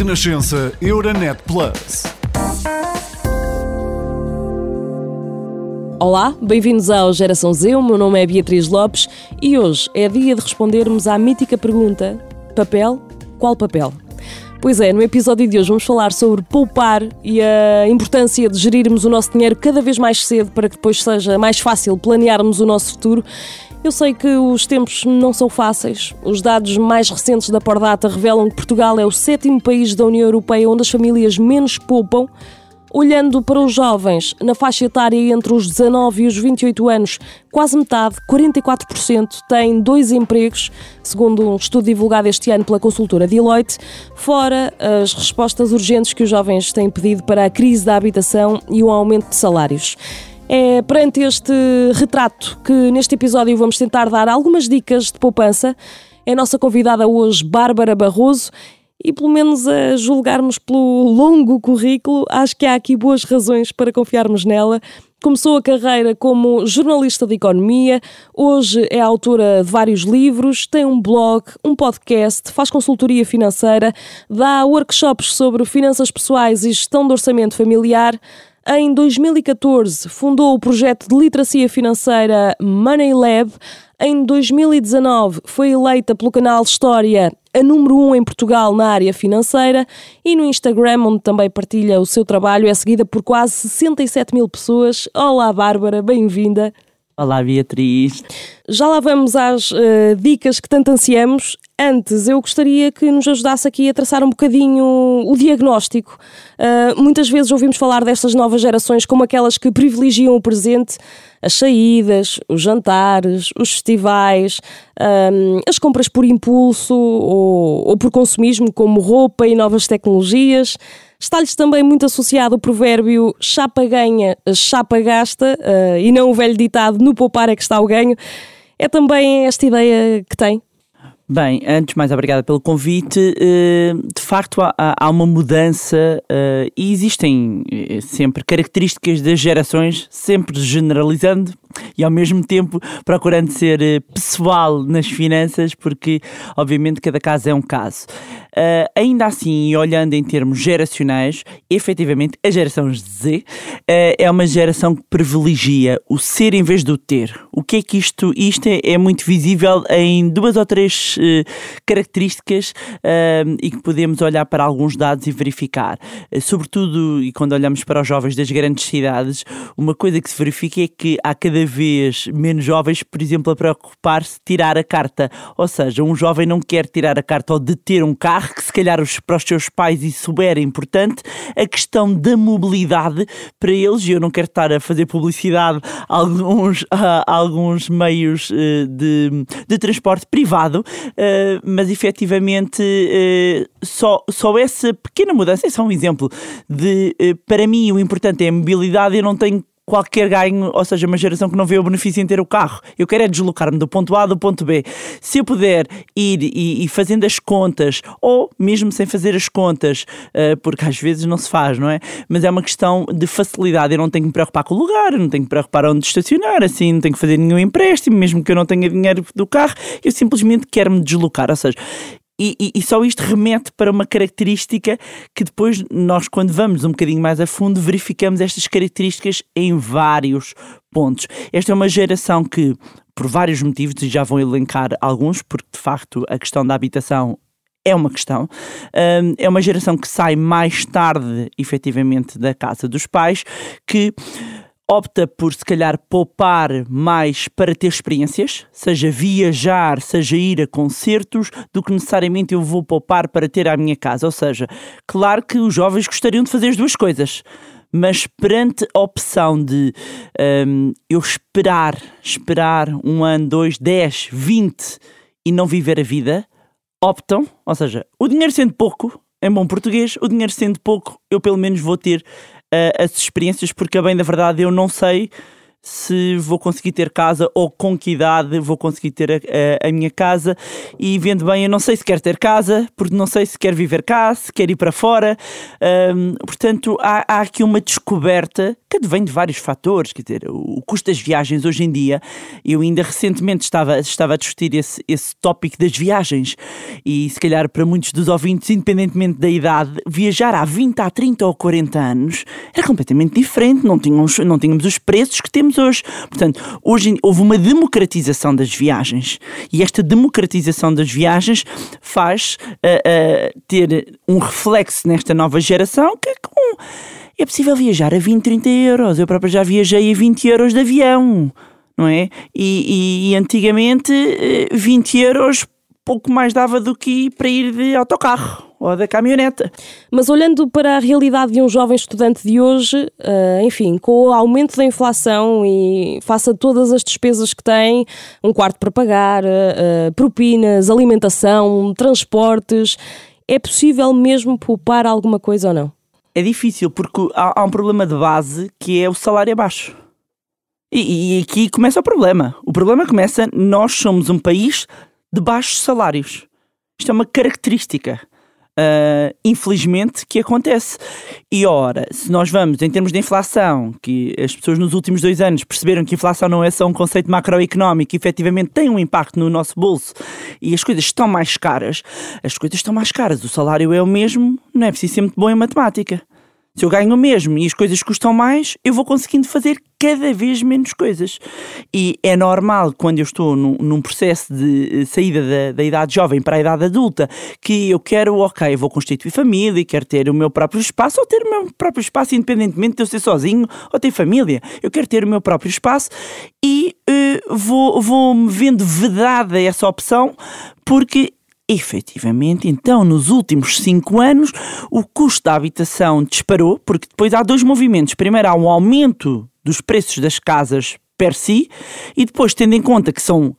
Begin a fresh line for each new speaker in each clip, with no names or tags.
Renascença Euronet Plus.
Olá, bem-vindos ao Geração Z. O meu nome é Beatriz Lopes e hoje é dia de respondermos à mítica pergunta: papel? Qual papel? Pois é, no episódio de hoje vamos falar sobre poupar e a importância de gerirmos o nosso dinheiro cada vez mais cedo para que depois seja mais fácil planearmos o nosso futuro. Eu sei que os tempos não são fáceis. Os dados mais recentes da Pordata revelam que Portugal é o sétimo país da União Europeia onde as famílias menos poupam. Olhando para os jovens, na faixa etária entre os 19 e os 28 anos, quase metade, 44%, têm dois empregos, segundo um estudo divulgado este ano pela consultora Deloitte, fora as respostas urgentes que os jovens têm pedido para a crise da habitação e o aumento de salários. É perante este retrato que neste episódio vamos tentar dar algumas dicas de poupança. É a nossa convidada hoje, Bárbara Barroso, e pelo menos a julgarmos pelo longo currículo, acho que há aqui boas razões para confiarmos nela. Começou a carreira como jornalista de economia, hoje é autora de vários livros, tem um blog, um podcast, faz consultoria financeira, dá workshops sobre finanças pessoais e gestão de orçamento familiar. Em 2014, fundou o projeto de literacia financeira Money Lab. Em 2019, foi eleita pelo canal História a número 1 um em Portugal na área financeira e no Instagram, onde também partilha o seu trabalho, é seguida por quase 67 mil pessoas. Olá, Bárbara, bem-vinda.
Olá, Beatriz.
Já lá vamos às uh, dicas que tanto ansiamos. Antes, eu gostaria que nos ajudasse aqui a traçar um bocadinho o diagnóstico. Uh, muitas vezes ouvimos falar destas novas gerações como aquelas que privilegiam o presente, as saídas, os jantares, os festivais, um, as compras por impulso ou, ou por consumismo, como roupa e novas tecnologias. Está-lhes também muito associado o provérbio chapa ganha, chapa gasta, uh, e não o velho ditado no poupar é que está o ganho. É também esta ideia que tem?
Bem, antes mais obrigada pelo convite. Eh, de facto, há uma mudança eh, e existem sempre características das gerações, sempre generalizando e ao mesmo tempo procurando ser pessoal nas finanças, porque obviamente cada caso é um caso. Ainda assim, olhando em termos geracionais, efetivamente a geração Z é uma geração que privilegia o ser em vez do ter. O que é que isto, isto é, é muito visível em duas ou três uh, características uh, e que podemos olhar para alguns dados e verificar. Uh, sobretudo, e quando olhamos para os jovens das grandes cidades, uma coisa que se verifica é que há cada vez menos jovens, por exemplo, a preocupar-se tirar a carta. Ou seja, um jovem não quer tirar a carta ou de ter um carro, que se calhar os, para os seus pais isso era importante, a questão da mobilidade para eles, e eu não quero estar a fazer publicidade a alguns, a, alguns meios de, de transporte privado, uh, mas efetivamente uh, só, só essa pequena mudança é só um exemplo de, para mim, o importante é a mobilidade, eu não tenho qualquer ganho, ou seja, uma geração que não vê o benefício em ter o carro. Eu quero é deslocar-me do ponto A ao ponto B. Se eu puder ir e, e, fazendo as contas, ou mesmo sem fazer as contas, uh, porque às vezes não se faz, não é? Mas é uma questão de facilidade. Eu não tenho que me preocupar com o lugar, não tenho que me preocupar onde estacionar, assim, não tenho que fazer nenhum empréstimo, mesmo que eu não tenha dinheiro do carro, eu simplesmente quero me deslocar. Ou seja, e, e, e, só isto remete para uma característica que depois nós, quando vamos um bocadinho mais a fundo, verificamos estas características em vários pontos. Esta é uma geração que, por vários motivos, e já vão elencar alguns, porque de facto a questão da habitação é uma questão. Um, é uma geração que sai mais tarde, efetivamente, da casa dos pais, que opta por se calhar poupar mais para ter experiências, seja viajar, seja ir a concertos, do que necessariamente eu vou poupar para ter à minha casa. Ou seja, claro que os jovens gostariam de fazer as duas coisas. Mas perante a opção de um, eu esperar, esperar um ano, dois, dez, vinte e não viver a vida, optam, ou seja, o dinheiro sendo pouco, em bom português, o dinheiro sendo pouco, eu pelo menos vou ter uh, as experiências, porque bem da verdade eu não sei se vou conseguir ter casa ou com que idade vou conseguir ter a, a, a, minha casa. E vendo bem, eu não sei se quero ter casa, porque não sei se quero viver cá, se quero ir para fora. Um, portanto, há, há, aqui uma descoberta que vem de vários fatores, quer dizer, o, custo das viagens hoje em dia, eu ainda recentemente estava, estava a discutir esse, esse tópico das viagens. E se calhar para muitos dos ouvintes, independentemente da idade, viajar há 20, há 30 ou 40 anos era completamente diferente, não tínhamos, não tínhamos os preços que temos temos hoje. Portanto, hoje houve uma democratização das viagens e esta democratização das viagens faz uh, uh, ter um reflexo nesta nova geração que é com, é possível viajar a 20, 30 euros. Eu próprio já viajei a 20 euros de avião, não é? E, e, e antigamente 20 eh, euros pouco mais dava do que para ir de autocarro ou da caminhoneta.
Mas olhando para a realidade de um jovem estudante de hoje, uh, enfim, com o aumento da inflação e faça todas as despesas que tem, um quarto para pagar, uh, propinas, alimentação, transportes, é possível mesmo poupar alguma coisa ou não?
É difícil porque há, há um problema de base que é o salário baixo. E, e aqui começa o problema. O problema começa, nós somos um país de baixos salários. Isto é uma característica uh, infelizmente, que acontece. E ora, se nós vamos, em termos de inflação, que as pessoas nos últimos dois anos perceberam que inflação não é só um conceito macroeconómico, efetivamente tem um impacto no nosso bolso e as coisas estão mais caras, as coisas estão mais caras, o salário é o mesmo, não é preciso ser muito bom em matemática. Se eu ganho o mesmo e as coisas custam mais, eu vou conseguindo fazer cada vez menos coisas. E é normal, quando eu estou num, num processo de eh, saída da, da, idade jovem para a idade adulta, que eu quero, ok, vou constituir família, quero ter o meu próprio espaço, ou ter o meu próprio espaço, independentemente de eu ser sozinho ou ter família. Eu quero ter o meu próprio espaço e uh, vou, vou-me vendo vedada essa opção, porque efetivamente, então, nos últimos cinco anos, o custo da habitação disparou, porque depois há dois movimentos. Primeiro, há um aumento dos preços das casas per si, e depois, tendo em conta que são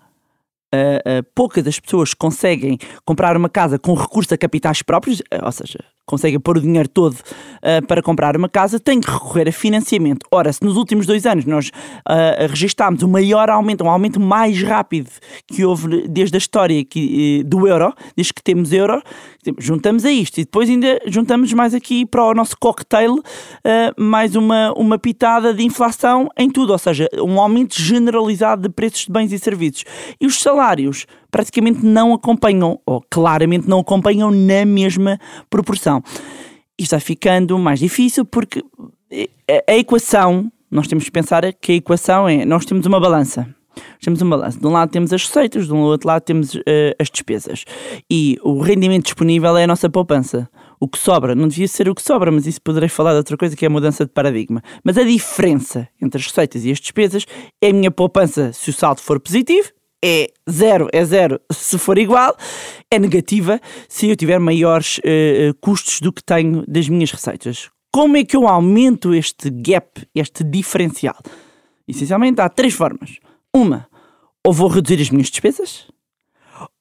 Uh, poucas das pessoas conseguem comprar uma casa com recurso a capitais próprios, uh, ou seja, conseguem pôr o dinheiro todo uh, para comprar uma casa, tem que recorrer a financiamento. Ora, se nos últimos dois anos nós uh, registámos o maior aumento, um aumento mais rápido que houve desde a história que, do euro, desde que temos euro, juntamos a isto e depois ainda juntamos mais aqui para o nosso cocktail mais uma, uma pitada de inflação em tudo, ou seja, um aumento generalizado de preços de bens e serviços. E os salários praticamente não acompanham, ou claramente não acompanham na mesma proporção. Isto vai ficando mais difícil porque a equação, nós temos que pensar que a equação é, nós temos uma balança. Temos uma balança. De um lado temos as receitas, do outro lado temos uh, as despesas. E o rendimento disponível é a nossa poupança. O que sobra, não devia ser o que sobra, mas isso poderei falar de outra coisa que é a mudança de paradigma. Mas a diferença entre as receitas e as despesas é a minha poupança se o saldo for positivo é zero, é zero se for igual, é negativa se eu tiver maiores uh, custos do que tenho das minhas receitas. Como é que eu aumento este gap, este diferencial? Essencialmente há três formas. Uma, ou vou reduzir as minhas despesas,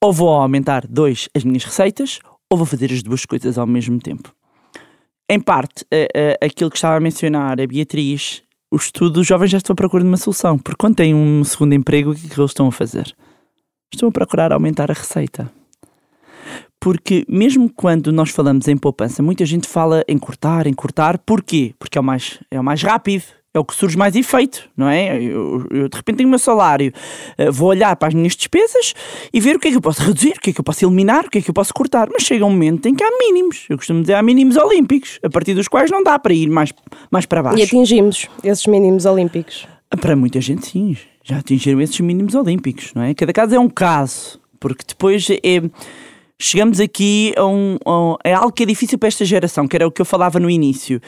ou vou aumentar, dois, as minhas receitas, ou vou fazer as duas coisas ao mesmo tempo. Em parte, aquilo que estava a mencionar a Beatriz o estudo, os jovens já estão à procura de uma solução. Porque quando têm um segundo emprego, o que, é que eles estão a fazer? Estão a procurar aumentar a receita. Porque mesmo quando nós falamos em poupança, muita gente fala em cortar, em cortar. Porquê? Porque é o mais, é o mais rápido, é o que surge mais efeito, não é? Eu, eu, de repente tenho o meu salário, uh, vou olhar para as minhas despesas e ver o que é que eu posso reduzir, o que é que eu posso eliminar, o que é que eu posso cortar. Mas chega um momento em que há mínimos. Eu costumo dizer há mínimos olímpicos, a partir dos quais não dá para ir mais, mais para baixo.
E atingimos esses mínimos olímpicos?
Para muita gente, sim. Já atingiram esses mínimos olímpicos, não é? Cada caso é um caso, porque depois é chegamos aqui a um, a é algo que é difícil para esta geração, que era o que eu falava no início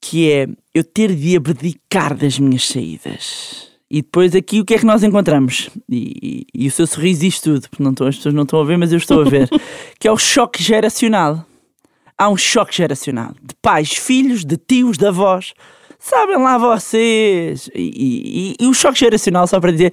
que é eu ter de abdicar das minhas saídas. E depois aqui o que é que nós encontramos? E, e, e o seu sorriso diz tudo, porque não estão, as pessoas não estão a ver, mas eu estou a ver, que é o choque geracional. Há um choque geracional de pais, filhos, de tios, de avós. Sabem lá vocês. E, e o choque geracional, só para dizer,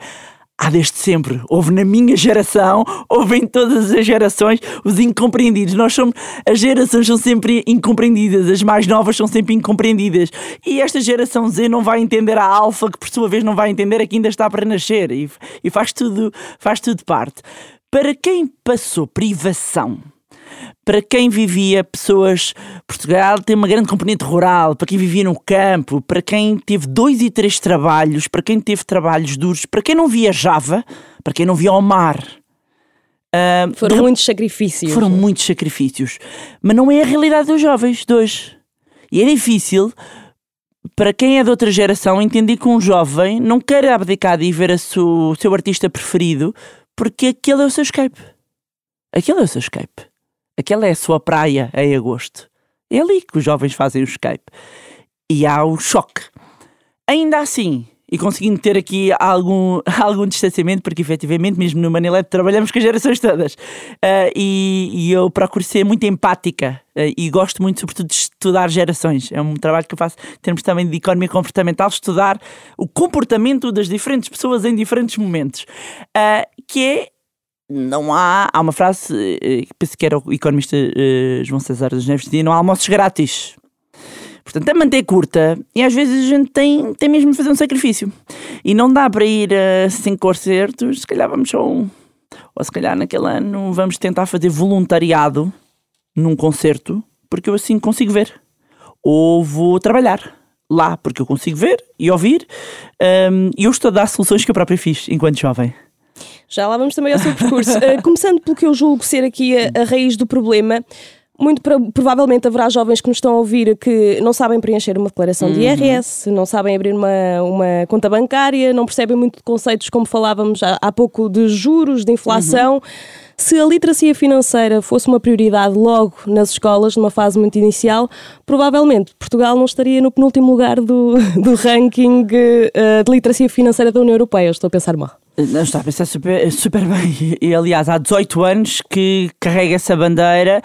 há desde sempre. Houve na minha geração, houve em todas as gerações os incompreendidos. Nós somos, as gerações são sempre incompreendidas, as mais novas são sempre incompreendidas. E esta geração Z não vai entender a alfa, que por sua vez não vai entender a que ainda está para nascer. E, e faz, tudo, faz tudo parte. Para quem passou privação para quem vivia pessoas. Portugal tem uma grande componente rural, para quem vivia no campo, para quem teve dois e três trabalhos, para quem teve trabalhos duros, para quem não viajava, para quem não via ao mar.
Uh, foram de... muitos sacrifícios.
Foram muitos sacrifícios. Mas não é a realidade dos jovens de hoje. E é difícil para quem é de outra geração entender que um jovem não quer abdicar de ir ver o seu artista preferido porque aquele é o seu escape. Aquele é o seu escape. Aquela é a sua praia em agosto. É ali que os jovens fazem o escape. E há o choque. Ainda assim, e conseguindo ter aqui algum, algum distanciamento, porque efetivamente, mesmo no Manilab, trabalhamos com as gerações todas. Uh, e, e, eu procuro ser muito empática uh, e gosto muito, sobretudo, de estudar gerações. É um trabalho que eu faço em termos também de economia comportamental, estudar o comportamento das diferentes pessoas em diferentes momentos. Uh, que é não há. Há uma frase, eh, penso que era o economista uh, João César dos Neves, dizia: não há almoços grátis. Portanto, a manter curta e às vezes a gente tem, tem mesmo de fazer um sacrifício. E não dá para ir a cinco concertos, se calhar vamos só um. Ou se calhar naquele ano vamos tentar fazer voluntariado num concerto, porque eu assim consigo ver. Ou vou trabalhar lá, porque eu consigo ver e ouvir. Um, e eu estou a dar soluções que eu próprio fiz enquanto jovem.
Já lá vamos também ao seu percurso. Uh, começando pelo que eu julgo ser aqui a, a raiz do problema. Muito provavelmente haverá jovens que nos estão a ouvir que não sabem preencher uma declaração de IRS, uhum. não sabem abrir uma, uma conta bancária, não percebem muito de conceitos, como falávamos há, há pouco, de juros, de inflação. Uhum. Se a literacia financeira fosse uma prioridade logo nas escolas, numa fase muito inicial, provavelmente Portugal não estaria no penúltimo lugar do, do ranking uh, de literacia financeira da União Europeia. Estou a pensar mal.
Não está a pensar super, super bem. E, aliás, há 18 anos que carrega essa bandeira.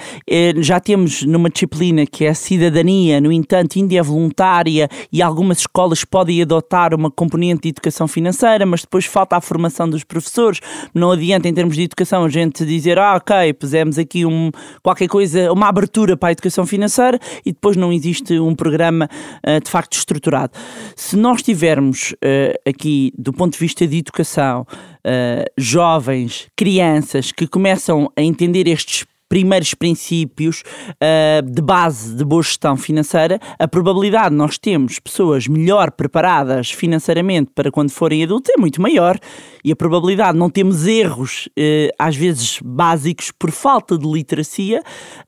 Já temos numa disciplina que é a cidadania, no entanto, ainda é voluntária e algumas escolas podem adotar uma componente de educação financeira, mas depois falta a formação dos professores. Não adianta, em termos de educação, a gente dizer, ah, ok, pusemos aqui um, qualquer coisa, uma abertura para a educação financeira e depois não existe um programa uh, de facto estruturado. Se nós tivermos uh, aqui, do ponto de vista de educação, uh, jovens, crianças que começam a entender estes primeiros princípios uh, de base de boa gestão financeira, a probabilidade de nós termos pessoas melhor preparadas financeiramente para quando forem adultos é muito maior e a probabilidade de não termos erros, uh, às vezes básicos, por falta de literacia,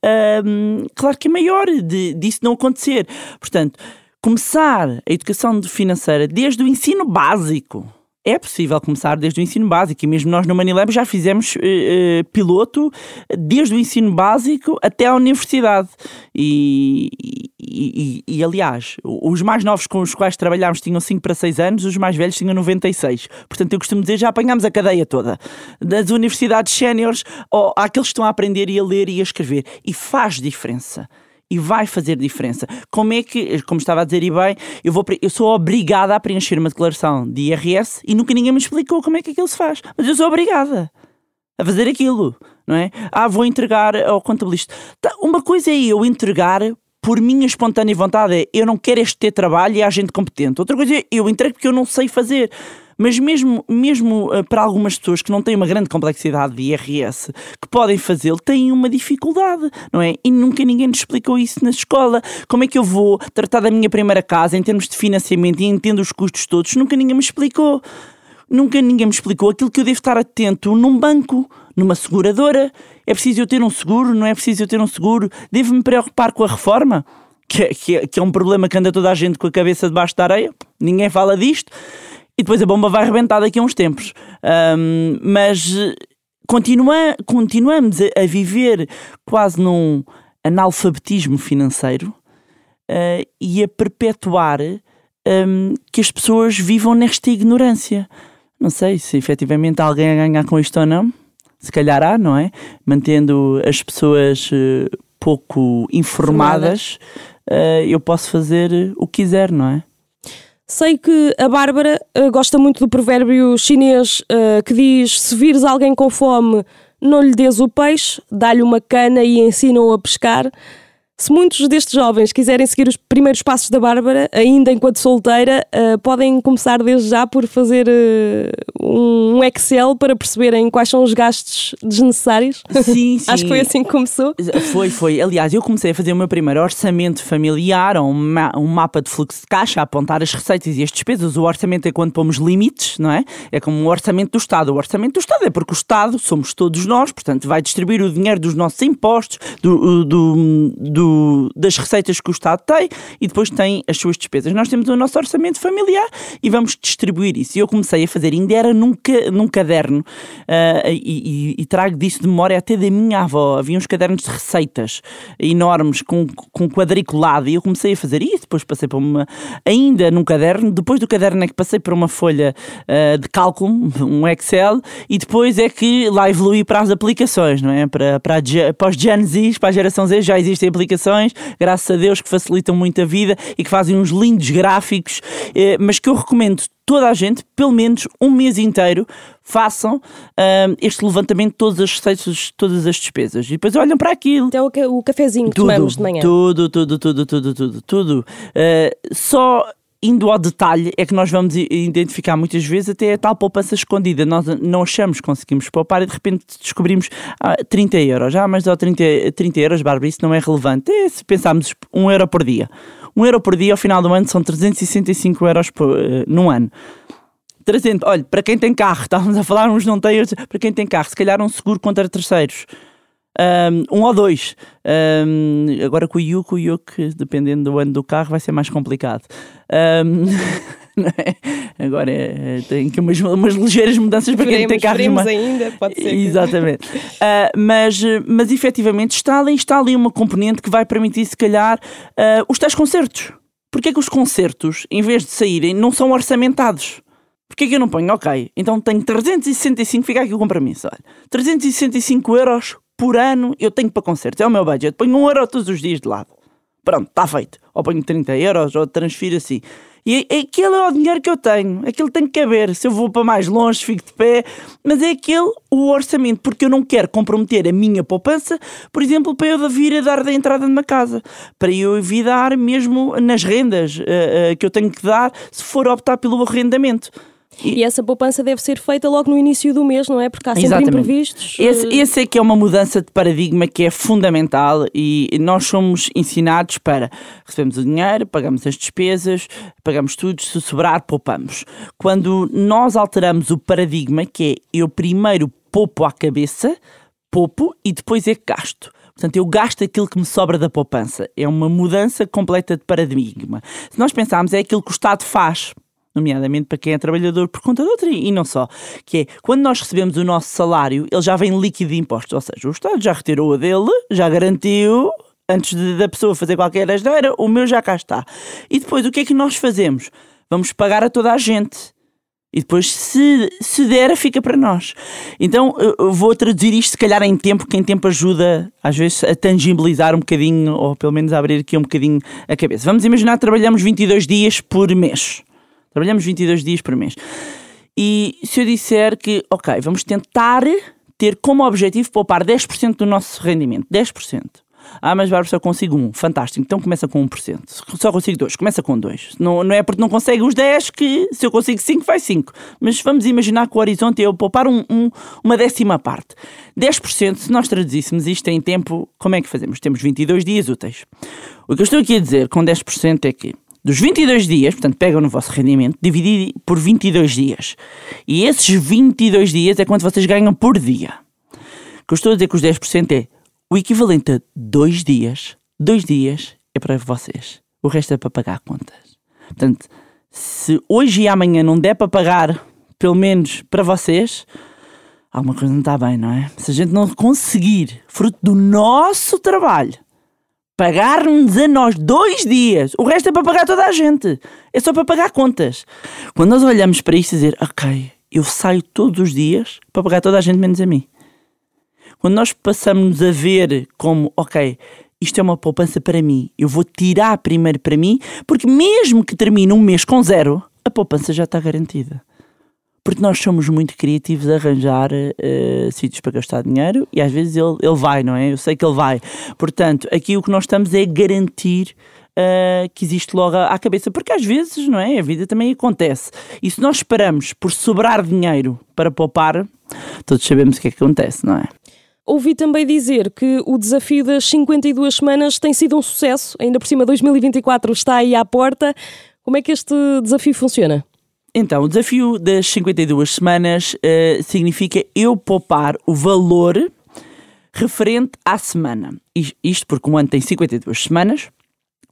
uh, claro que é maior de, disso não acontecer. Portanto, começar a educação financeira desde o ensino básico é possível começar desde o ensino básico e mesmo nós no Manilab já fizemos uh, piloto desde o ensino básico até à universidade. E, e, e, e, aliás os mais novos com os quais trabalhámos tinham 5 para 6 anos, os mais velhos tinham 96 portanto eu costumo dizer já apanhámos a cadeia toda. Das universidades séniores àqueles que estão a aprender e a ler e a escrever. E faz diferença e vai fazer diferença. Como é que, como estava a dizer e bem, eu, vou, eu sou obrigada a preencher uma declaração de IRS e nunca ninguém me explicou como é que aquilo se faz. Mas eu sou obrigada a fazer aquilo, não é? Ah, vou entregar ao contabilista. Tá, uma coisa é eu entregar por minha espontânea vontade, é eu não quero este ter trabalho e há gente competente. Outra coisa é eu entrego porque eu não sei fazer. Mas mesmo, mesmo uh, para algumas pessoas que não têm uma grande complexidade de IRS, que podem fazê-lo, têm uma dificuldade, não é? E nunca ninguém nos explicou isso na escola. Como é que eu vou tratar da minha primeira casa em termos de financiamento e entendo os custos todos? Nunca ninguém me explicou. Nunca ninguém me explicou aquilo que eu devo estar atento num banco, numa seguradora. É preciso eu ter um seguro? Não é preciso eu ter um seguro? Devo me preocupar com a reforma? Que, é, que, é, que é um problema que anda toda a gente com a cabeça debaixo da areia. Ninguém fala disto e depois a bomba vai arrebentar daqui a uns tempos. Um, mas continua, continuamos a, viver quase num analfabetismo financeiro uh, e a perpetuar um, que as pessoas vivam nesta ignorância. Não sei se efetivamente alguém a ganhar com isto ou não. Se calhar há, não é? Mantendo as pessoas uh, pouco informadas, uh, eu posso fazer o que quiser, não é?
Sei que a Bárbara uh, gosta muito do provérbio chinês uh, que diz: se vires alguém com fome, não lhe des o peixe, dá-lhe uma cana e ensina-o a pescar. Se muitos destes jovens quiserem seguir os primeiros passos da Bárbara, ainda enquanto solteira, uh, podem começar desde já por fazer uh, um Excel para perceberem quais são os gastos desnecessários.
Sim, sim.
Acho que foi assim que começou.
Foi, foi. Aliás, eu comecei a fazer o meu primeiro orçamento familiar, um, ma um mapa de fluxo de caixa, a apontar as receitas e as despesas. O orçamento é quando pomos limites, não é? É como um orçamento do Estado. O orçamento do Estado é porque o Estado somos todos nós, portanto, vai distribuir o dinheiro dos nossos impostos, do, do, do das receitas que o Estado tem e depois tem as suas despesas. Nós temos o nosso orçamento familiar e vamos distribuir isso. E eu comecei a fazer, ainda era num, num caderno uh, e, e, e, trago disso de memória até da minha avó. Havia uns cadernos de receitas enormes com, com quadriculado e eu comecei a fazer isso. Depois passei para uma, ainda num caderno. Depois do caderno é que passei para uma folha uh, de cálculo, um Excel, e depois é que lá evolui para as aplicações, não é? Para, para, para os Gen Z, para a geração Z, já existem aplicações aplicações, graças a Deus, que facilitam muito a vida e que fazem uns lindos gráficos, eh, mas que eu recomendo toda a gente, pelo menos um mês inteiro, façam uh, este levantamento de todas as receitas, todas as despesas. E depois olham para aquilo.
Até o, o cafezinho que
tudo,
tomamos de manhã.
Tudo, tudo, tudo, tudo, tudo, tudo. Uh, só indo ao detalhe, é que nós vamos identificar muitas vezes até a tal poupança escondida. Nós não achamos que conseguimos poupar e de repente descobrimos ah, 30 euros. Ah, mas dá 30, 30 euros, Bárbara, isso não é relevante. É, se pensarmos 1 euro por dia. 1 euro por dia ao final do ano são 365 euros por, uh, no ano. 300, olha, para quem tem carro, estávamos a falar, uns não têm, para quem tem carro, se calhar um seguro contra terceiros um, um ou dois. Um, agora com o Yuk, o dependendo do ano do carro, vai ser mais complicado. Um, é? Agora é, tem aqui umas, umas ligeiras mudanças para quem tem carros
mais. ainda, pode ser.
Exatamente. uh, mas, mas efetivamente está ali, está ali uma componente que vai permitir, se calhar, uh, os tais concertos. Porquê é que os concertos, em vez de saírem, não são orçamentados? Porquê é que eu não ponho? Ok, então tenho 365, fica aqui o compromisso. Olha, 365 euros por ano eu tenho para concertos. É o meu budget. Ponho um euro todos os dias de lado. Pronto, está feito. Ou ponho 30 euros, ou transfiro assim. E aquele é o dinheiro que eu tenho. Aquilo tem que caber. Se eu vou para mais longe, fico de pé. Mas é aquele o orçamento, porque eu não quero comprometer a minha poupança, por exemplo, para eu vir a dar da entrada de uma casa. Para eu evitar mesmo nas rendas uh, uh, que eu tenho que dar se for optar pelo arrendamento.
E, e, essa poupança deve ser feita logo no início do mês, não é? Porque há sempre Exatamente. imprevistos.
Esse, esse é que é uma mudança de paradigma que é fundamental e nós somos ensinados para recebemos o dinheiro, pagamos as despesas, pagamos tudo, se sobrar, poupamos. Quando nós alteramos o paradigma, que é eu primeiro poupo à cabeça, poupo e depois é que gasto. Portanto, eu gasto aquilo que me sobra da poupança. É uma mudança completa de paradigma. Se nós pensarmos, é aquilo que o Estado faz nomeadamente para quem é trabalhador por conta de outra, e não só, que é quando nós recebemos o nosso salário, ele já vem líquido de impostos, ou seja, o Estado já retirou a dele, já garantiu, antes de, da pessoa fazer qualquer asneira, o meu já cá está. E depois o que é que nós fazemos? Vamos pagar a toda a gente. E depois, se, se der, fica para nós. Então, eu vou traduzir isto, se calhar, em tempo, que em tempo ajuda, às vezes, a tangibilizar um bocadinho, ou pelo menos a abrir aqui um bocadinho a cabeça. Vamos imaginar que trabalhamos 22 dias por mês. Trabalhamos 22 dias por mês. E se eu disser que, ok, vamos tentar ter como objetivo poupar 10% do nosso rendimento. 10%. Ah, mas Bárbara, só consigo um. Fantástico. Então começa com 1%. Só consigo dois. Começa com dois. Não, não é porque não consegue os 10 que se eu consigo 5, vai 5. Mas vamos imaginar que o horizonte é eu poupar um, um, uma décima parte. 10%, se nós traduzíssemos isto em tempo, como é que fazemos? Temos 22 dias úteis. O que eu estou aqui a dizer com 10% é que dos 22 dias, portanto, pegam no vosso rendimento, dividir por 22 dias. E esses 22 dias é quanto vocês ganham por dia. O que eu estou a dizer que os 10% é o equivalente a 2 dias. 2 dias é para vocês. O resto é para pagar contas. Portanto, se hoje e amanhã não der para pagar, pelo menos para vocês, alguma coisa não está bem, não é? Se a gente não conseguir, fruto do nosso trabalho, pagar-nos a nós dois dias. O resto é para pagar toda a gente. É só para pagar contas. Quando nós olhamos para isto e dizer, ok, eu saio todos os dias para pagar toda a gente menos a mim. Quando nós passamos a ver como, ok, isto é uma poupança para mim. Eu vou tirar primeiro para mim, porque mesmo que termine um mês com zero, a poupança já está garantida. Porque nós somos muito criativos a arranjar uh, sítios para gastar dinheiro e às vezes ele, ele vai, não é? Eu sei que ele vai. Portanto, aqui o que nós estamos é garantir Uh, que existe logo à cabeça, porque às vezes, não é? A vida também acontece. E se nós esperamos por sobrar dinheiro para poupar, todos sabemos o que é que acontece, não é?
Ouvi também dizer que o desafio das 52 semanas tem sido um sucesso, ainda por cima 2024 está aí à porta. Como é que este desafio funciona?
Então, o desafio das 52 semanas uh, significa eu poupar o valor referente à semana. Isto porque um ano tem 52 semanas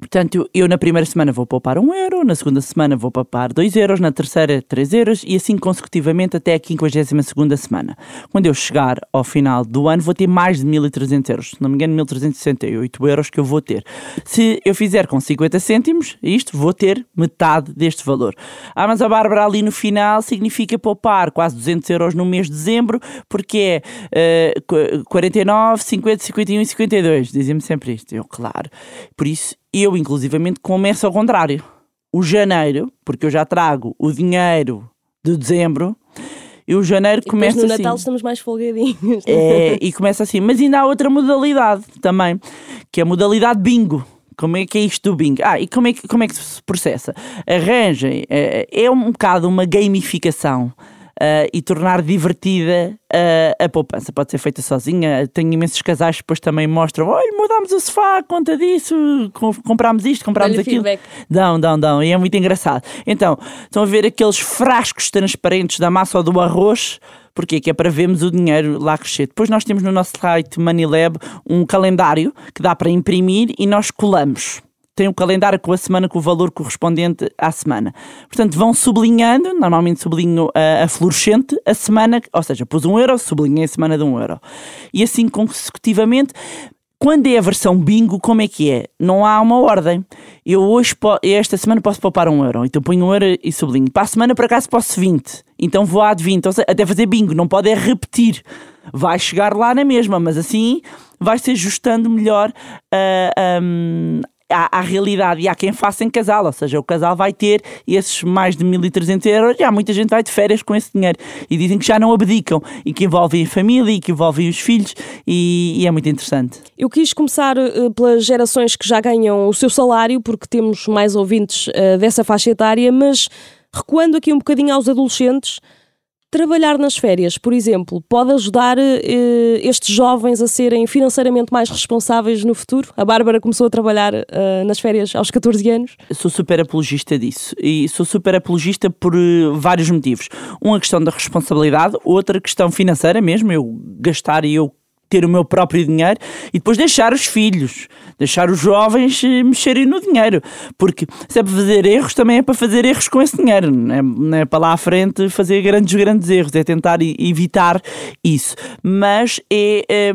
Portanto, eu na primeira semana vou poupar 1 euro, na segunda semana vou poupar 2 euros, na terceira 3 euros e assim consecutivamente até a 52 semana. Quando eu chegar ao final do ano vou ter mais de 1.300 euros, se não me engano 1.368 euros que eu vou ter. Se eu fizer com 50 cêntimos, isto, vou ter metade deste valor. Ah, mas a Bárbara ali no final significa poupar quase 200 euros no mês de dezembro, porque é uh, 49, 50, 51 e 52. Dizem-me sempre isto. Eu, claro. Por isso, eu, inclusivamente, começo ao contrário. O janeiro, porque eu já trago o dinheiro de dezembro, e o janeiro e começa
no
assim.
no Natal estamos mais folgadinhos.
É, e começa assim. Mas ainda há outra modalidade também, que é a modalidade bingo. Como é que é isto do bingo? Ah, e como é que, como é que se processa? Arranjem, é, é um bocado uma gamificação uh, e tornar divertida uh, a poupança. Pode ser feita sozinha. Tenho imensos casais que depois também mostram: olha, mudámos o sofá, conta disso, comprámos isto, comprámos
olha
aquilo.
Feedback.
Dão, dão, dão. E é muito engraçado. Então, estão a ver aqueles frascos transparentes da massa ou do arroz. Porquê? Que é para vermos o dinheiro lá crescer. Depois nós temos no nosso site MoneyLab um calendário que dá para imprimir e nós colamos tem um calendário com a semana com o valor correspondente à semana. Portanto, vão sublinhando, normalmente sublinho a, a fluorescente, a semana, ou seja, pus um euro, sublinhei a semana de um euro. E assim consecutivamente. Quando é a versão bingo, como é que é? Não há uma ordem. Eu hoje, esta semana, posso poupar um euro. Então ponho um euro e sublinho. Para a semana, por acaso, posso 20. Então vou à de 20. Ou seja, até fazer bingo. Não pode é repetir. Vai chegar lá na mesma, mas assim vai se ajustando melhor à, à, realidade e há quem faça em casal, ou seja, o casal vai ter esses mais de 1.300 euros e há muita gente vai de férias com esse dinheiro e dizem que já não abdicam e que envolvem a família e que envolvem os filhos e, e é muito interessante.
Eu quis começar uh, pelas gerações que já ganham o seu salário, porque temos mais ouvintes uh, dessa faixa etária, mas recuando aqui um bocadinho aos adolescentes, Trabalhar nas férias, por exemplo, pode ajudar uh, estes jovens a serem financeiramente mais responsáveis no futuro? A Bárbara começou a trabalhar uh, nas férias aos 14 anos.
Sou super apologista disso e sou super apologista por uh, vários motivos. Uma questão da responsabilidade, outra questão financeira mesmo, eu gastar e eu ter o meu próprio dinheiro e depois deixar os filhos, deixar os jovens eh, mexerem no dinheiro. Porque se é para fazer erros, também é para fazer erros com esse dinheiro. Não é, não é para lá à frente fazer grandes, grandes erros. É tentar evitar isso. Mas é, é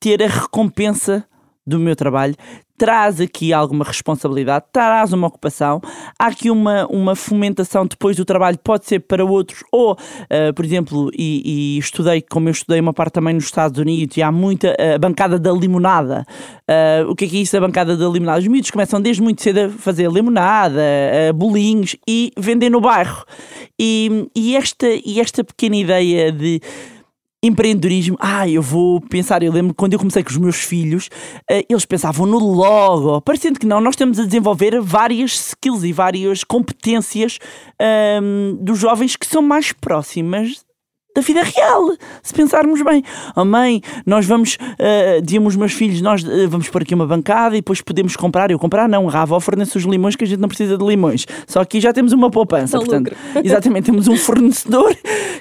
ter a recompensa do meu trabalho, traz aqui alguma responsabilidade, traz uma ocupação, há aqui uma, uma fomentação depois do trabalho, pode ser para outros, ou, uh, por exemplo, e, e, estudei, como eu estudei uma parte também nos Estados Unidos, e há muita uh, bancada da limonada. Uh, o que é que é isso, a bancada da limonada? Os miúdos começam desde muito cedo a fazer limonada, bolinhos e vender no bairro. E, e, esta, e esta pequena ideia de empreendedorismo, ah, eu vou pensar, eu lembro quando eu comecei com os meus filhos, uh, eles pensavam no logo, parecendo que não, nós estamos a desenvolver várias skills e várias competências um, dos jovens que são mais próximas da vida real, se pensarmos bem. Oh mãe, nós vamos, uh, dizíamos os meus filhos, nós uh, vamos pôr aqui uma bancada e depois podemos comprar. Eu comprar não, a avó fornece os limões que a gente não precisa de limões. Só que já temos uma poupança, portanto, exatamente, temos um fornecedor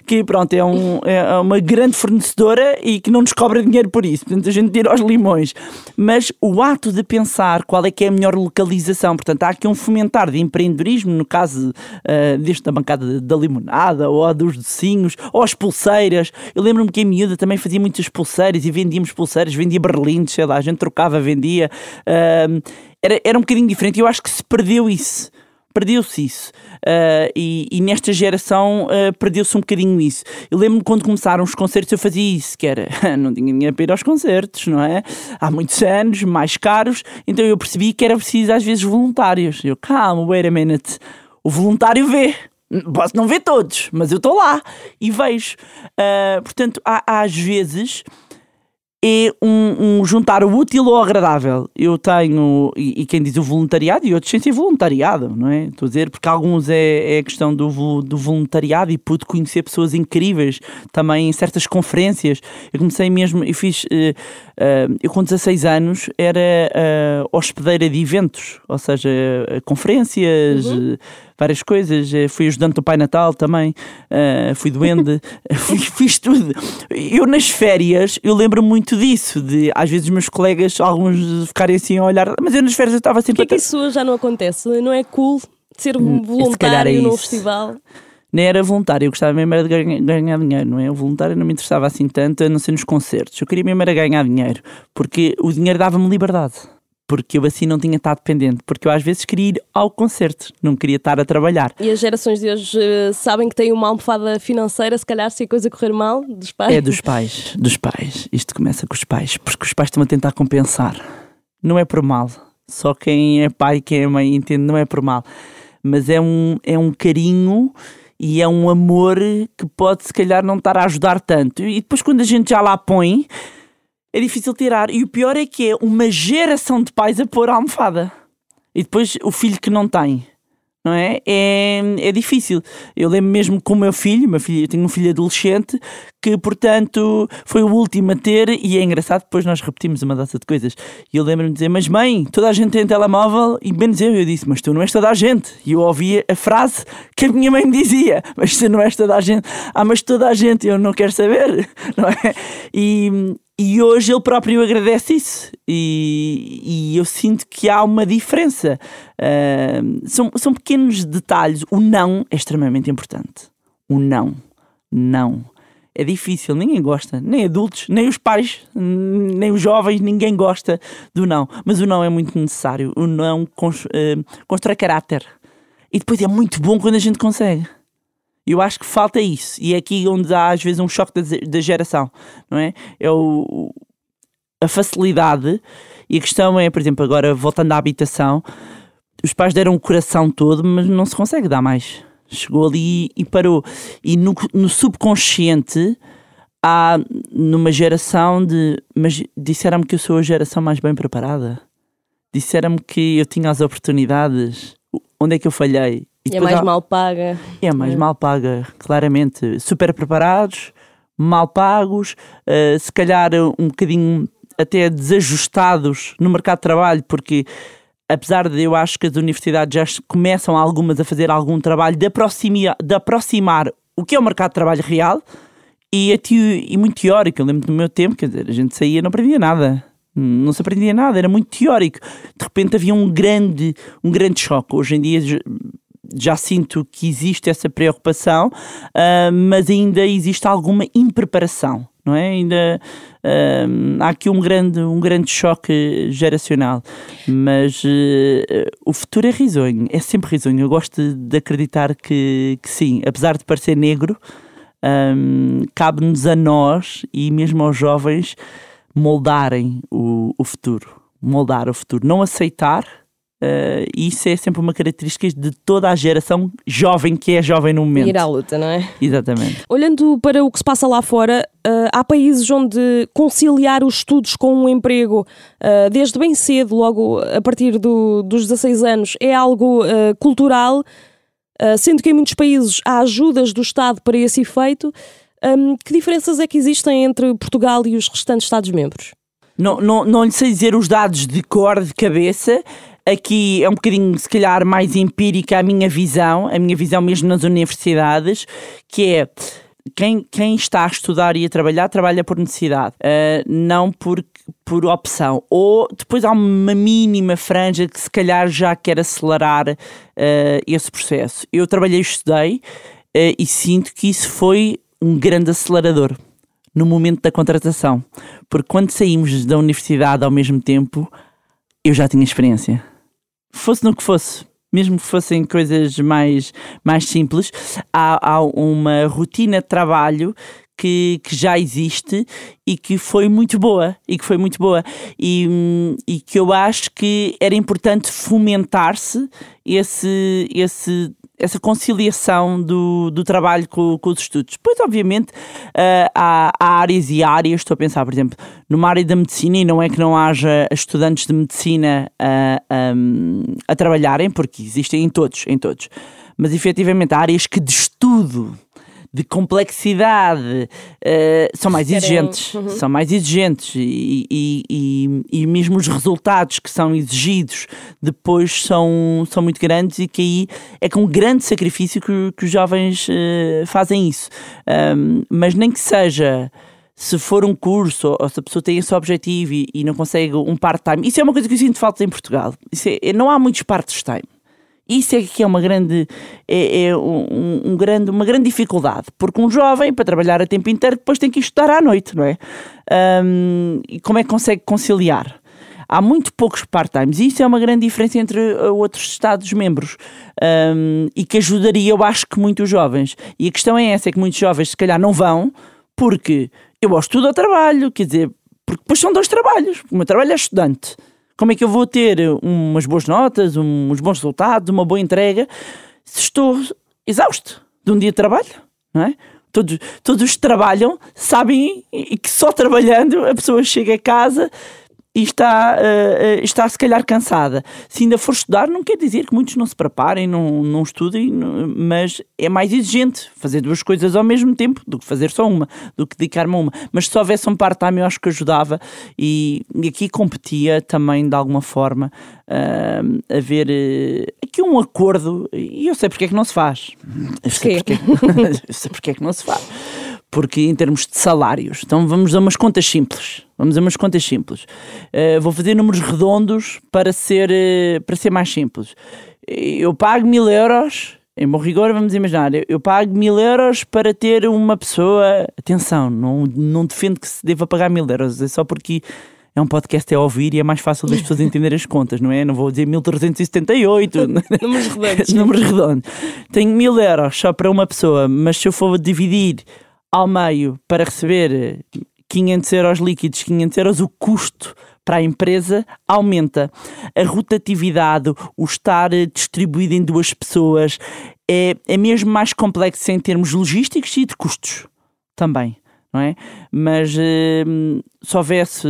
que pronto, é, um, é uma grande fornecedora e que não nos cobra dinheiro por isso. Portanto, a gente tira os limões. Mas o ato de pensar qual é que é a melhor localização, portanto, há aqui um fomentar de empreendedorismo, no caso uh, deste da bancada da limonada, ou dos docinhos, ou as pulseiras. Eu lembro-me que em miúda também fazia muitas pulseiras e vendíamos pulseiras, vendia berlindes, sei lá, a gente trocava, vendia. Uh, era, era um bocadinho diferente eu acho que se perdeu isso. Perdeu-se isso. Uh, e, e, nesta geração uh, perdeu-se um bocadinho isso. Eu lembro-me quando começaram os concertos, eu fazia isso, que era não tinha dinheiro para ir aos concertos, não é? Há muitos anos, mais caros, então eu percebi que era preciso às vezes voluntários. Eu, calma, wait a minute. O voluntário vê. Posso não ver todos, mas eu estou lá e vejo. Uh, portanto, há, às vezes é um, um, juntar o útil ao agradável. Eu tenho, e, e, quem diz o voluntariado, e outros sem ser voluntariado, não é? Estou a dizer, porque alguns é, é a questão do, do voluntariado e pude conhecer pessoas incríveis também em certas conferências. Eu comecei mesmo, eu fiz, uh, uh, eu com 16 anos era uh, hospedeira de eventos, ou seja, conferências. Uhum várias coisas. Eh, fui ajudante do Pai Natal também, uh, fui duende, fiz, fiz tudo. Eu nas férias, eu lembro muito disso, de às vezes meus colegas, alguns ficarem assim a olhar, mas eu nas férias eu estava sempre.
Por que é que isso já não acontece? Não é cool ser um hum, voluntário é num festival?
nem era voluntário, eu gostava mesmo era de ganhar, ganhar, dinheiro, não é? O voluntário não me interessava assim tanto, a não ser nos concertos. Eu queria mesmo era ganhar dinheiro, porque o dinheiro dava-me liberdade porque eu assim não tinha estado dependente, porque eu às vezes queria ir ao concerto, não queria estar a trabalhar.
E as gerações de hoje uh, sabem que têm uma almofada financeira, se calhar se a coisa correr mal, dos pais?
É dos pais, dos pais. Isto começa com os pais, porque os pais estão a tentar compensar. Não é por mal, só quem é pai e quem é mãe entende, não é por mal. Mas é um, é um carinho e é um amor que pode se calhar não estar a ajudar tanto. E depois quando a gente já lá põe é difícil tirar. E o pior é que é uma geração de pais a pôr a almofada. E depois o filho que não tem. Não é? É, é difícil. Eu lembro mesmo com o meu filho, meu filho, eu tenho um filho adolescente, que portanto foi o último a ter, e é engraçado, depois nós repetimos uma data de coisas. E eu lembro-me de dizer, mas mãe, toda a gente tem telemóvel, e menos eu. Eu disse, mas tu não és toda a gente. E eu ouvia a frase que a minha mãe me dizia, mas tu não és toda a gente. Ah, mas toda a gente, eu não quero saber, não é? E, e hoje ele próprio agradece isso. E, e eu sinto que há uma diferença. Uh, são, são pequenos detalhes. O não é extremamente importante. O não. Não. É difícil, ninguém gosta, nem adultos, nem os pais, nem os jovens, ninguém gosta do não. Mas o não é muito necessário. O não constrói caráter. E depois é muito bom quando a gente consegue. Eu acho que falta isso. E é aqui onde há às vezes um choque da, da geração, não é? É o, a facilidade. E a questão é, por exemplo, agora voltando à habitação, os pais deram o coração todo, mas não se consegue dar mais. Chegou ali e parou. E no, no subconsciente há numa geração de. Mas disseram-me que eu sou a geração mais bem preparada. Disseram-me que eu tinha as oportunidades. Onde é que eu falhei?
E, é mais há... mal paga.
É mais é. mal paga, claramente. Super preparados, mal pagos, uh, se calhar um bocadinho até desajustados no mercado de trabalho, porque apesar de eu acho que as universidades já começam algumas a fazer algum trabalho de, aproximar, de aproximar o que é o mercado de trabalho real e, e muito teórico. Eu lembro do meu tempo, quer dizer, a gente saía e não aprendia nada. Não se aprendia nada, era muito teórico. De repente havia um grande, um grande choque. Hoje em dia já sinto que existe essa preocupação, uh, mas ainda existe alguma impreparação. Não é? Ainda uh, há aqui um grande, um grande choque geracional, mas uh, o futuro é risonho, é sempre risonho. Eu gosto de acreditar que, que sim, apesar de parecer negro, um, cabe-nos a nós e mesmo aos jovens moldarem o, o futuro, moldar o futuro, não aceitar Uh, isso é sempre uma característica de toda a geração jovem que é jovem no momento.
Ir à luta, não é?
Exatamente.
Olhando para o que se passa lá fora, uh, há países onde conciliar os estudos com um emprego uh, desde bem cedo, logo a partir do, dos 16 anos, é algo cultural, sendo que em muitos países há ajudas do Estado para esse efeito. Um, que diferenças é que existem entre Portugal e os restantes Estados-membros?
Não, não, não lhe sei dizer os dados de cor de cabeça, Aqui é um bocadinho, se calhar, mais empírica a minha visão, a minha visão mesmo nas universidades, que é quem, quem está a estudar e a trabalhar, trabalha por necessidade, uh, não por, por opção. Ou depois há uma mínima franja que se calhar já quer acelerar uh, esse processo. Eu trabalhei e estudei uh, e sinto que isso foi um grande acelerador no momento da contratação. Porque quando saímos da universidade ao mesmo tempo, eu já tinha experiência fosse no que fosse, mesmo que fossem coisas mais, mais simples, há, há uma rotina de trabalho que, que, já existe e que foi muito boa e que foi muito boa. E, e que eu acho que era importante fomentar-se esse, esse essa conciliação do, do trabalho com, com os estudos. Depois, obviamente, uh, há, há, áreas e áreas. Estou a pensar, por exemplo, numa área da medicina, e não é que não haja estudantes de medicina a, a, a trabalharem, porque existem em todos, em todos. Mas efetivamente há áreas que de estudo de complexidade uh, são mais exigentes. Uhum. São mais exigentes e, e, e, e, mesmo os resultados que são exigidos depois são, são muito grandes e que aí é com grande sacrifício que, que os jovens uh, fazem isso. Um, mas nem que seja se for um curso ou se a pessoa tem esse objetivo e, e não consegue um part-time, isso é uma coisa que eu sinto falta em Portugal. É, não há muitos part-time. Isso é que é uma grande, é, é um, um, grande, uma grande dificuldade, porque um jovem, para trabalhar a tempo inteiro, depois tem que estudar à noite, não é? Um, e como é que consegue conciliar? Há muito poucos part-times e isso é uma grande diferença entre uh, outros Estados-membros um, e que ajudaria, eu acho que, muito os jovens. E a questão é essa: é que muitos jovens, se calhar, não vão porque eu gosto tudo ao trabalho, quer dizer, porque depois são dois trabalhos. O meu trabalho é estudante como é que eu vou ter umas boas notas, uns bons resultados, uma boa entrega, se estou exausto de um dia de trabalho, não é? Todos, todos trabalham sabem que só trabalhando a pessoa chega a casa e está, uh, está se calhar cansada. Se ainda for estudar, não quer dizer que muitos não se preparem, não, não estudem, mas é mais exigente fazer duas coisas ao mesmo tempo do que fazer só uma, do que dedicar-me a uma. Mas se houvesse um part-time, eu acho que ajudava e, e aqui competia também de alguma forma uh, a ver uh, aqui um acordo, e eu sei porque é que não se faz. Eu sei porque, eu sei porque é que não se faz porque em termos de salários, então vamos a umas contas simples. Vamos a umas contas simples. Uh, vou fazer números redondos para ser, uh, para ser mais simples. Eu pago mil euros, em bom rigor, vamos imaginar, eu, eu pago mil euros para ter uma pessoa. Atenção, não, não defendo que se deva pagar mil euros, é só porque é um podcast a ouvir e é mais fácil das pessoas entenderem as contas, não é? Não vou dizer 1378.
Números redondos.
Números redondos. Tenho mil euros só para uma pessoa, mas se eu for dividir ao meio para receber 500 euros líquidos, 500 euros, o custo para a empresa aumenta. A rotatividade, o estar distribuído em duas pessoas, é, é mesmo mais complexo em termos logísticos e de custos também. Não é? Mas eh, se houvesse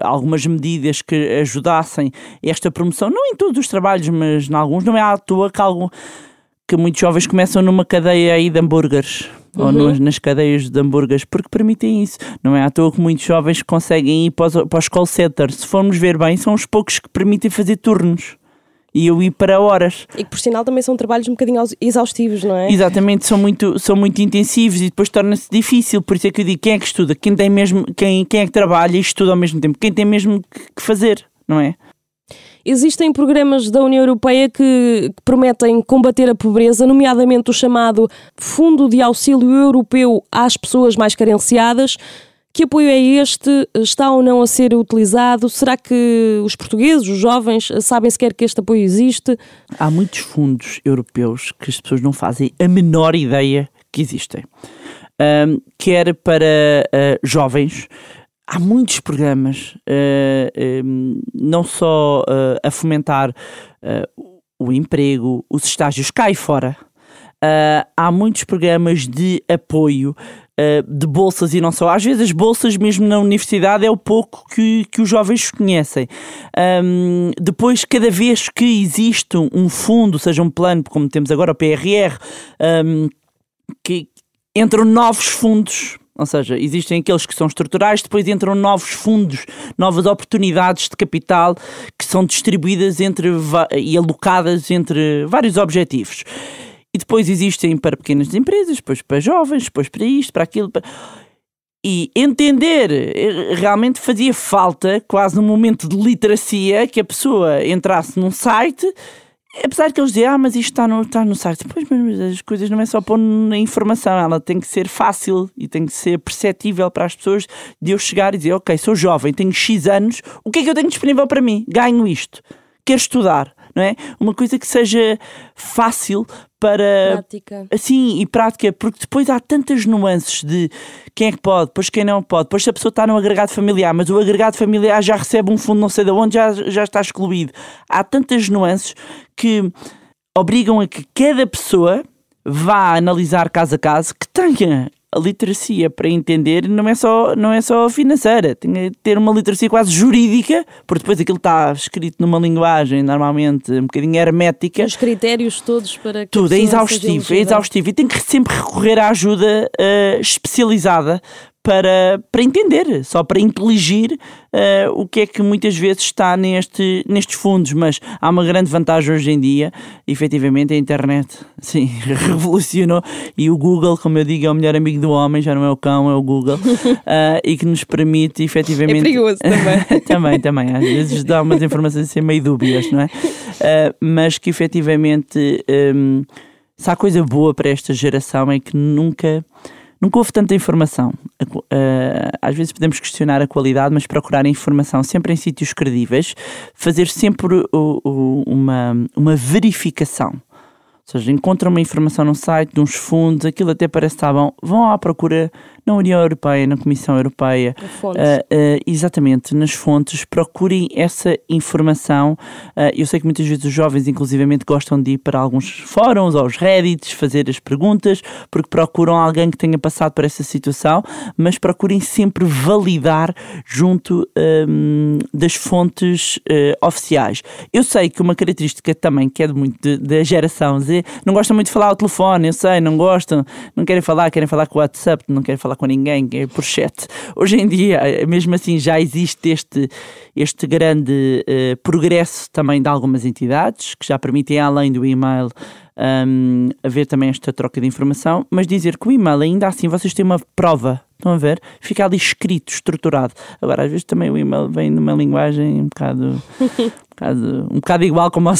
algumas medidas que ajudassem esta promoção, não em todos os trabalhos, mas em alguns, não é à toa que, algo, que muitos jovens começam numa cadeia aí de hambúrgueres uhum. ou nos, nas cadeias de hambúrgueres, porque permitem isso. Não é à toa que muitos jovens conseguem ir para os, para os call centers. Se formos ver bem, são os poucos que permitem fazer turnos e eu ir para horas.
E que por sinal também são trabalhos um bocadinho exaustivos, não é?
Exatamente, são muito, são muito intensivos e depois torna-se difícil, por isso é que eu digo quem é que estuda, quem tem mesmo, quem, quem é que trabalha e estuda ao mesmo tempo, quem tem mesmo que fazer, não é?
Existem programas da União Europeia que, que, prometem combater a pobreza, nomeadamente o chamado Fundo de Auxílio Europeu às Pessoas Mais Carenciadas. Que apoio é este? Está ou não a ser utilizado? Será que os portugueses, os jovens, sabem sequer que este apoio existe?
Há muitos fundos europeus que as pessoas não fazem a menor ideia que existem. Um, quer para uh, jovens, há muitos programas, uh, uh, não só uh, a fomentar o emprego, os estágios cá e fora. há muitos programas de apoio de bolsas e não só. Às vezes as bolsas mesmo na universidade é o pouco que, que os jovens conhecem. Um, depois, cada vez que existe um fundo, seja um plano, como temos agora o PRR, um, que entram novos fundos ou seja, existem aqueles que são estruturais, depois entram novos fundos, novas oportunidades de capital que são distribuídas entre e alocadas entre vários objetivos. E depois existem para pequenas empresas, depois para jovens, depois para isto, para aquilo. Para... E entender, eh, realmente fazia falta, quase num momento de literacia, que a pessoa entrasse num site apesar que eles dizem, ah, mas isto está no, está no site. Pois, mas as coisas não é só pôr na informação, ela tem que ser fácil e tem que ser perceptível para as pessoas de eu chegar e dizer, ok, sou jovem, tenho X anos, o que é que eu tenho disponível para mim? Ganho isto. Quero estudar. não é? Uma coisa que seja fácil para.
Prática.
Assim, e prática, porque depois há tantas nuances de quem é que pode, depois quem não pode, depois se a pessoa está no agregado familiar, mas o agregado familiar já recebe um fundo não sei de onde, já, já está excluído. Há tantas nuances que obrigam a que cada pessoa vá analisar caso a caso, que tenha a literacia para entender não é só, não é só financeira, tem que ter uma literacia quase jurídica, porque depois aquilo está escrito numa linguagem normalmente um bocadinho hermética.
Os critérios todos para que.
Tudo, é exaustivo, é exaustivo. E tem que sempre recorrer à ajuda eh, especializada para, para entender, só para inteligir eh, o que é que muitas vezes está neste, nestes fundos. Mas há uma grande vantagem hoje em dia, efetivamente, a internet, sim, revolucionou. E o Google, como eu digo, é o melhor amigo do homem, já não é o cão, é o Google, eh, e que nos permite efetivamente.
É perigoso também.
também, também. Às vezes dá umas informações assim meio dúbias, não é? Uh, mas que efetivamente, um, se há coisa boa para esta geração é que nunca. Nunca houve tanta informação. Uh, às vezes podemos questionar a qualidade, mas procurar a informação sempre em sítios credíveis, fazer sempre uma, uma verificação. Ou seja, encontram uma informação num site de uns fundos, aquilo até parece estar bom, vão à procura na União Europeia, na Comissão Europeia, ah, ah, exatamente, nas fontes, procurem essa informação. Ah, eu sei que muitas vezes os jovens, inclusivamente, gostam de ir para alguns fóruns ou os Reddits, fazer as perguntas, porque procuram alguém que tenha passado por essa situação, mas procurem sempre validar junto ahm, das fontes oficiais. Eu sei que uma característica também que é de muito da geração Z, não gostam muito de falar ao telefone, eu sei, não gostam, não querem falar, querem falar com o WhatsApp, não querem falar com ninguém, é por chat. Hoje em dia, mesmo assim, já existe este, este grande eh, progresso também de algumas entidades que já permitem, além do e-mail, hum, haver também esta troca de informação, mas dizer que o e-mail, ainda assim, vocês têm uma prova. Estão a ver? Fica ali escrito, estruturado. Agora, às vezes também o e-mail vem numa linguagem um bocado, um bocado, um bocado igual como o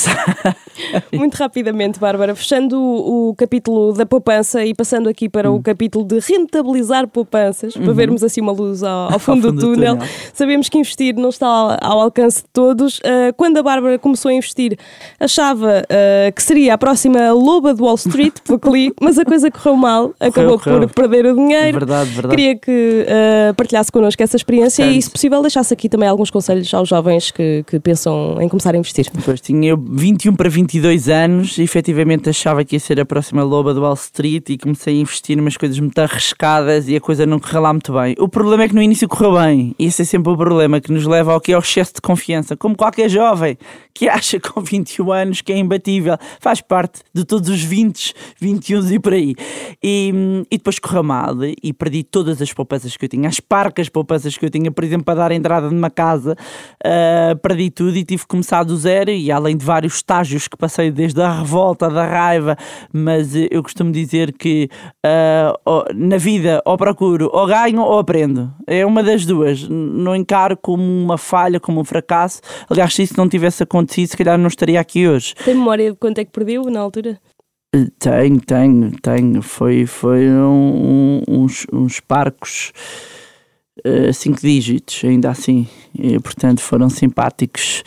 Muito rapidamente, Bárbara, fechando o, o capítulo da poupança e passando aqui para
Hum.
o capítulo de rentabilizar poupanças, para vermos assim uma luz ao, ao fundo,
Uhum. fundo
do
do
túnel.
túnel.
Sabemos que investir não está ao, ao alcance de todos. Ah, quando a Bárbara começou a investir, achava ah, que seria a próxima loba de Wall Street, pouco li, mas a coisa correu mal, acabou
correu.
por perder o dinheiro.
Verdade, verdade.
Queria que ah, partilhasse connosco essa experiência e,
Portanto-
se possível, deixasse aqui também alguns conselhos aos jovens que, que pensam em começar a investir.
Depois tinha eu 21 para 22 anos e efetivamente achava que ia ser a próxima loba do Wall Street e comecei a investir umas coisas muito arriscadas e a coisa não correu lá muito bem. O problema é que no início correu bem e esse é sempre o problema que nos leva ao que é o excesso de confiança. Como qualquer jovem que acha com 21 anos que é imbatível, faz parte de todos os 20, 21 e por aí. E, e depois correu mal e perdi todas as poupanças que eu tinha, as parcas poupanças que eu tinha, por exemplo, para dar a entrada numa casa, ah, perdi tudo e tive que começar do zero e além de vários estágios que passei desde a revolta, da raiva, mas eh, eu costumo dizer que ó, na vida ou procuro, ou ganho ou aprendo. É uma das duas. Não encaro como uma falha, como um fracasso. Aliás, se isso não tivesse acontecido, se calhar não estaria aqui hoje.
Tem memória de quanto é que perdeu na altura?
Tenho, tenho, tenho. Foi, foi um- um- uns, uns parcos eh, cinco dígitos, ainda assim. E, portanto, foram simpáticos.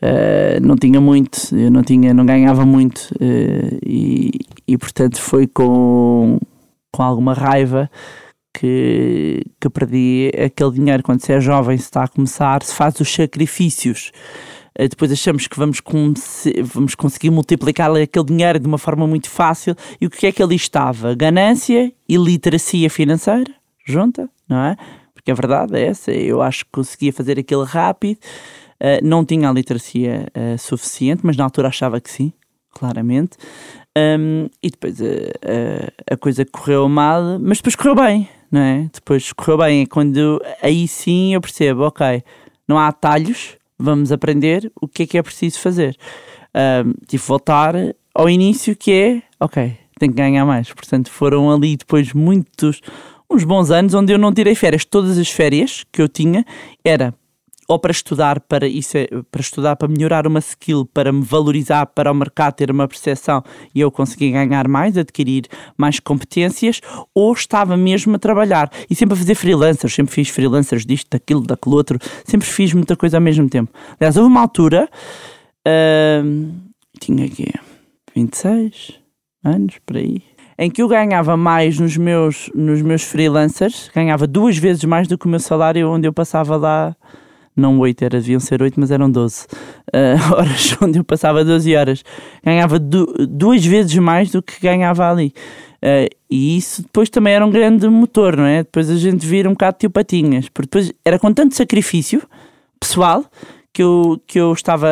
Eh, não tinha muito, eu não, tinha, não ganhava muito. eh, e, e, portanto, foi com, com alguma raiva que, que perdi aquele dinheiro. Quando se é jovem, se está a começar, se faz os sacrifícios. Eh, Depois achamos que vamos, vamos conseguir multiplicar aquele dinheiro de uma forma muito fácil. E o que é que ali estava? Ganância e literacia financeira junta, não é? Porque a verdade é essa. Eu acho que conseguia fazer aquilo rápido. Eh, não tinha a literacia eh, suficiente, mas na altura achava que sim, claramente. Um, e depois eh, a coisa correu mal, mas depois correu bem, não é? Depois correu bem. Quando aí sim eu percebo, ok, não há atalhos, vamos aprender o que é que é preciso fazer. Um, tive que voltar ao início, que é, ok, tenho que ganhar mais. Portanto, foram ali depois muitos, uns bons anos onde eu não tirei férias. Todas as férias que eu tinha era ou para estudar para isso é, para estudar para melhorar uma skill para me valorizar para o mercado ter uma percepção e eu conseguir ganhar mais adquirir mais competências ou estava mesmo a trabalhar. E sempre a fazer freelancers sempre fiz freelancers disto daquilo daquele outro sempre fiz muita coisa ao mesmo tempo. Aliás houve uma altura hum, tinha aqui 26 anos, por aí, em que eu ganhava mais nos meus, nos meus freelancers, ganhava duas vezes mais do que o meu salário onde eu passava lá, não 8, era, deviam ser 8, mas eram 12 uh, horas, onde eu passava 12 horas. Ganhava du duas vezes mais do que ganhava ali. Uh, e isso depois também era um grande motor, não é? Depois a gente vira um bocado tio patinhas, porque depois era com tanto sacrifício pessoal que eu, que eu estava,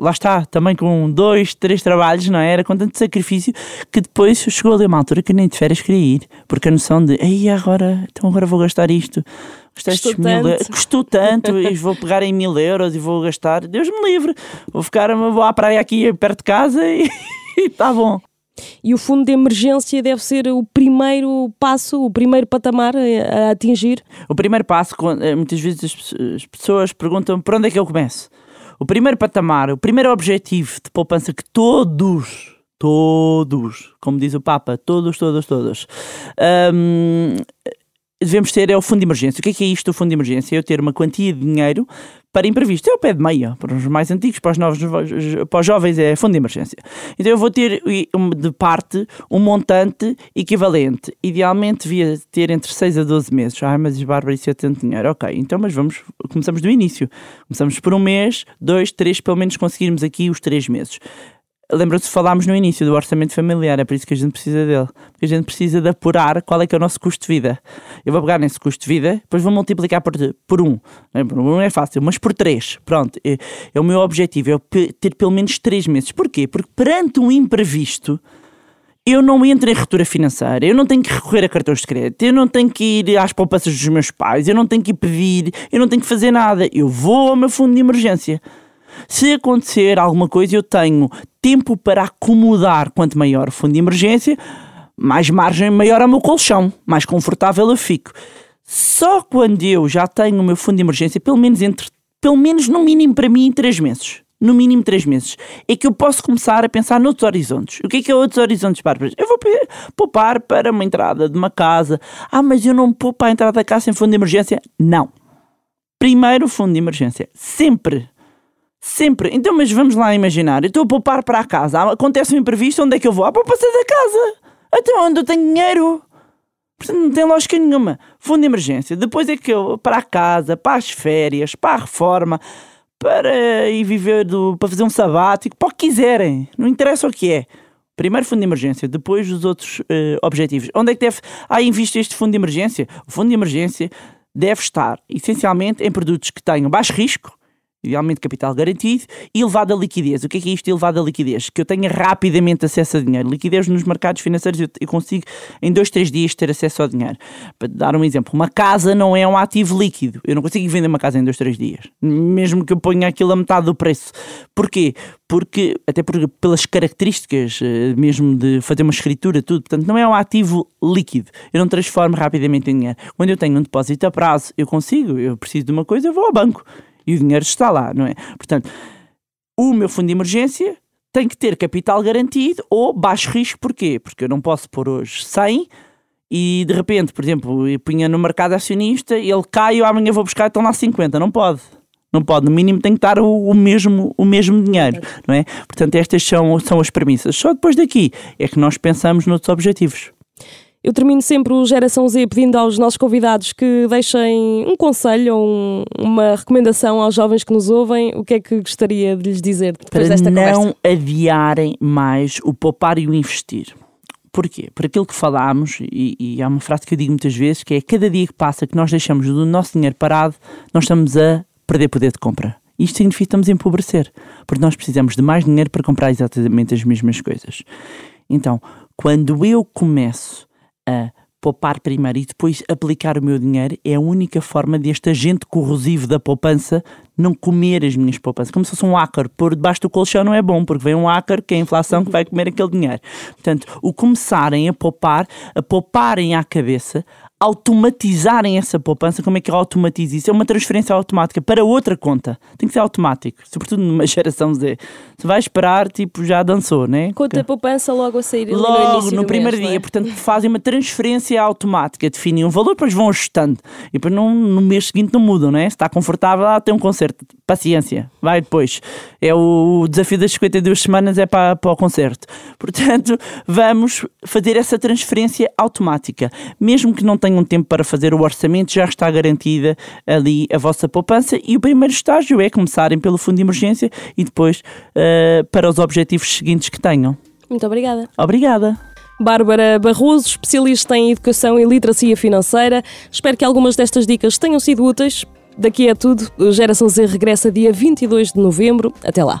lá está, também com dois, três trabalhos, não é? Era com tanto sacrifício que depois chegou ali uma altura que nem de férias queria ir, porque a noção de, ei, agora, então agora vou gastar isto.
Custou tanto.
Mil, custou tanto, e vou pegar em mil euros e vou gastar, Deus me livre, vou ficar, vou à praia aqui perto de casa e está bom.
E o fundo de emergência deve ser o primeiro passo, o primeiro patamar a, atingir?
O primeiro passo, eh, muitas vezes as pessoas perguntam por onde é que eu começo. O primeiro patamar, o primeiro objetivo de poupança que todos, todos, como diz o Papa, todos, todos, todos, um, devemos ter é o fundo de emergência. O que é, que é isto do fundo de emergência? É eu ter uma quantia de dinheiro para imprevisto. É o pé de meia. Para os mais antigos, para os, novos, para os jovens, é fundo de emergência. Então eu vou ter de parte um montante equivalente. Idealmente devia ter entre 6 a 12 meses. Ah, mas Bárbara, isso é tanto dinheiro. Ok, então, mas vamos, começamos do início. Começamos por um mês, dois, três, pelo menos conseguirmos aqui os três meses. Lembra-se, falámos no início do orçamento familiar, é por isso que a gente precisa dele. Porque a gente precisa de apurar qual é que é o nosso custo de vida. Eu vou pegar nesse custo de vida, depois vou multiplicar por, por um. Por um é fácil, mas por três. Pronto, é, é o meu objetivo, é ter pelo menos três meses. Porquê? Porque perante um imprevisto, eu não entro em ruptura financeira, eu não tenho que recorrer a cartões de crédito, eu não tenho que ir às poupanças dos meus pais, eu não tenho que ir pedir, eu não tenho que fazer nada. Eu vou ao meu fundo de emergência. Se acontecer alguma coisa, eu tenho tempo para acomodar. Quanto maior o fundo de emergência, mais margem, maior é o meu colchão, mais confortável eu fico. Só quando eu já tenho o meu fundo de emergência, pelo menos entre, pelo menos no mínimo para mim, em três meses. No mínimo três meses. É que eu posso começar a pensar noutros horizontes. O que é que é outros horizontes, Bárbara? Eu vou poupar para uma entrada de uma casa. Ah, mas eu não poupo a entrada da casa sem fundo de emergência? Não. Primeiro fundo de emergência. Sempre Sempre. Então, mas vamos lá imaginar. Eu estou a poupar para a casa. Acontece um imprevisto, onde é que eu vou? Ah, para passar da casa. Até onde eu tenho dinheiro? Portanto, não tem lógica nenhuma. Fundo de emergência. Depois é que eu, para a casa, para as férias, para a reforma, para ir viver, do, para fazer um sabático, para o que quiserem. Não interessa o que é. Primeiro fundo de emergência, depois os outros uh, objetivos. Onde é que deve. Ah, invisto este fundo de emergência? O fundo de emergência deve estar essencialmente em produtos que tenham baixo risco idealmente capital garantido, e elevada liquidez. O que é que é isto elevada liquidez? Que eu tenha rapidamente acesso a dinheiro. Liquidez nos mercados financeiros eu, consigo em dois, três dias ter acesso ao dinheiro. Para dar um exemplo, uma casa não é um ativo líquido. Eu não consigo vender uma casa em dois, três dias. Mesmo que eu ponha aquilo a metade do preço. Porquê? Porque, até porque pelas características eh, mesmo de fazer uma escritura, tudo, portanto, não é um ativo líquido. Eu não transformo rapidamente em dinheiro. Quando eu tenho um depósito a prazo, eu consigo, eu preciso de uma coisa, eu vou ao banco e o dinheiro está lá, não é? Portanto, o meu fundo de emergência tem que ter capital garantido ou baixo risco, porquê? Porque eu não posso pôr hoje 100 e de repente, por exemplo, eu punha no mercado acionista, ele cai e eu amanhã vou buscar, estão lá 50, não pode. Não pode, no mínimo tem que estar o, o, mesmo, o mesmo dinheiro, não é? Portanto, estas são, são as premissas. Só depois daqui é que nós pensamos noutros objetivos.
Eu termino sempre o Geração Z pedindo aos nossos convidados que deixem um conselho ou um, uma recomendação aos jovens que nos ouvem. O que é que gostaria de lhes dizer depois
Para
desta
conversa?
não
adiarem mais o poupar e o investir. Porquê? Por aquilo que falámos, e, e há uma frase que eu digo muitas vezes, que é cada dia que passa que nós deixamos o nosso dinheiro parado, nós estamos a perder poder de compra. Isto significa que estamos a empobrecer, porque nós precisamos de mais dinheiro para comprar exatamente as mesmas coisas. Então, quando eu começo a poupar primeiro e depois aplicar o meu dinheiro é a única forma deste agente corrosivo da poupança não comer as minhas poupanças. Como se fosse um hacker. Por debaixo do colchão não é bom, porque vem um hacker que é a inflação que vai comer aquele dinheiro. Portanto, o começarem a poupar, a pouparem à cabeça, automatizarem essa poupança, como é que eu automatizo isso? É uma transferência automática para outra conta. Tem que ser automático, sobretudo numa geração Z. Você vai esperar, tipo, já dançou, né?
Conta a poupança logo a sair
Logo
no,
no primeiro
mês,
dia,
é?
portanto, fazem uma transferência automática, definem um valor, depois vão ajustando. E depois não, no mês seguinte não mudam, né? Se está confortável, ah, tem um concerto. Paciência, vai depois. É o, o desafio das 52 semanas, é para, para o concerto. Portanto, vamos fazer essa transferência automática. Mesmo que não tenham tempo para fazer o orçamento, já está garantida ali a vossa poupança. E o primeiro estágio é começarem pelo fundo de emergência e depois eh, para os objetivos seguintes que tenham.
Muito obrigada.
Obrigada.
Bárbara Barroso, especialista em educação e literacia financeira. Espero que algumas destas dicas tenham sido úteis. Daqui é tudo. O Geração Z regressa dia 22 de novembro. Até lá.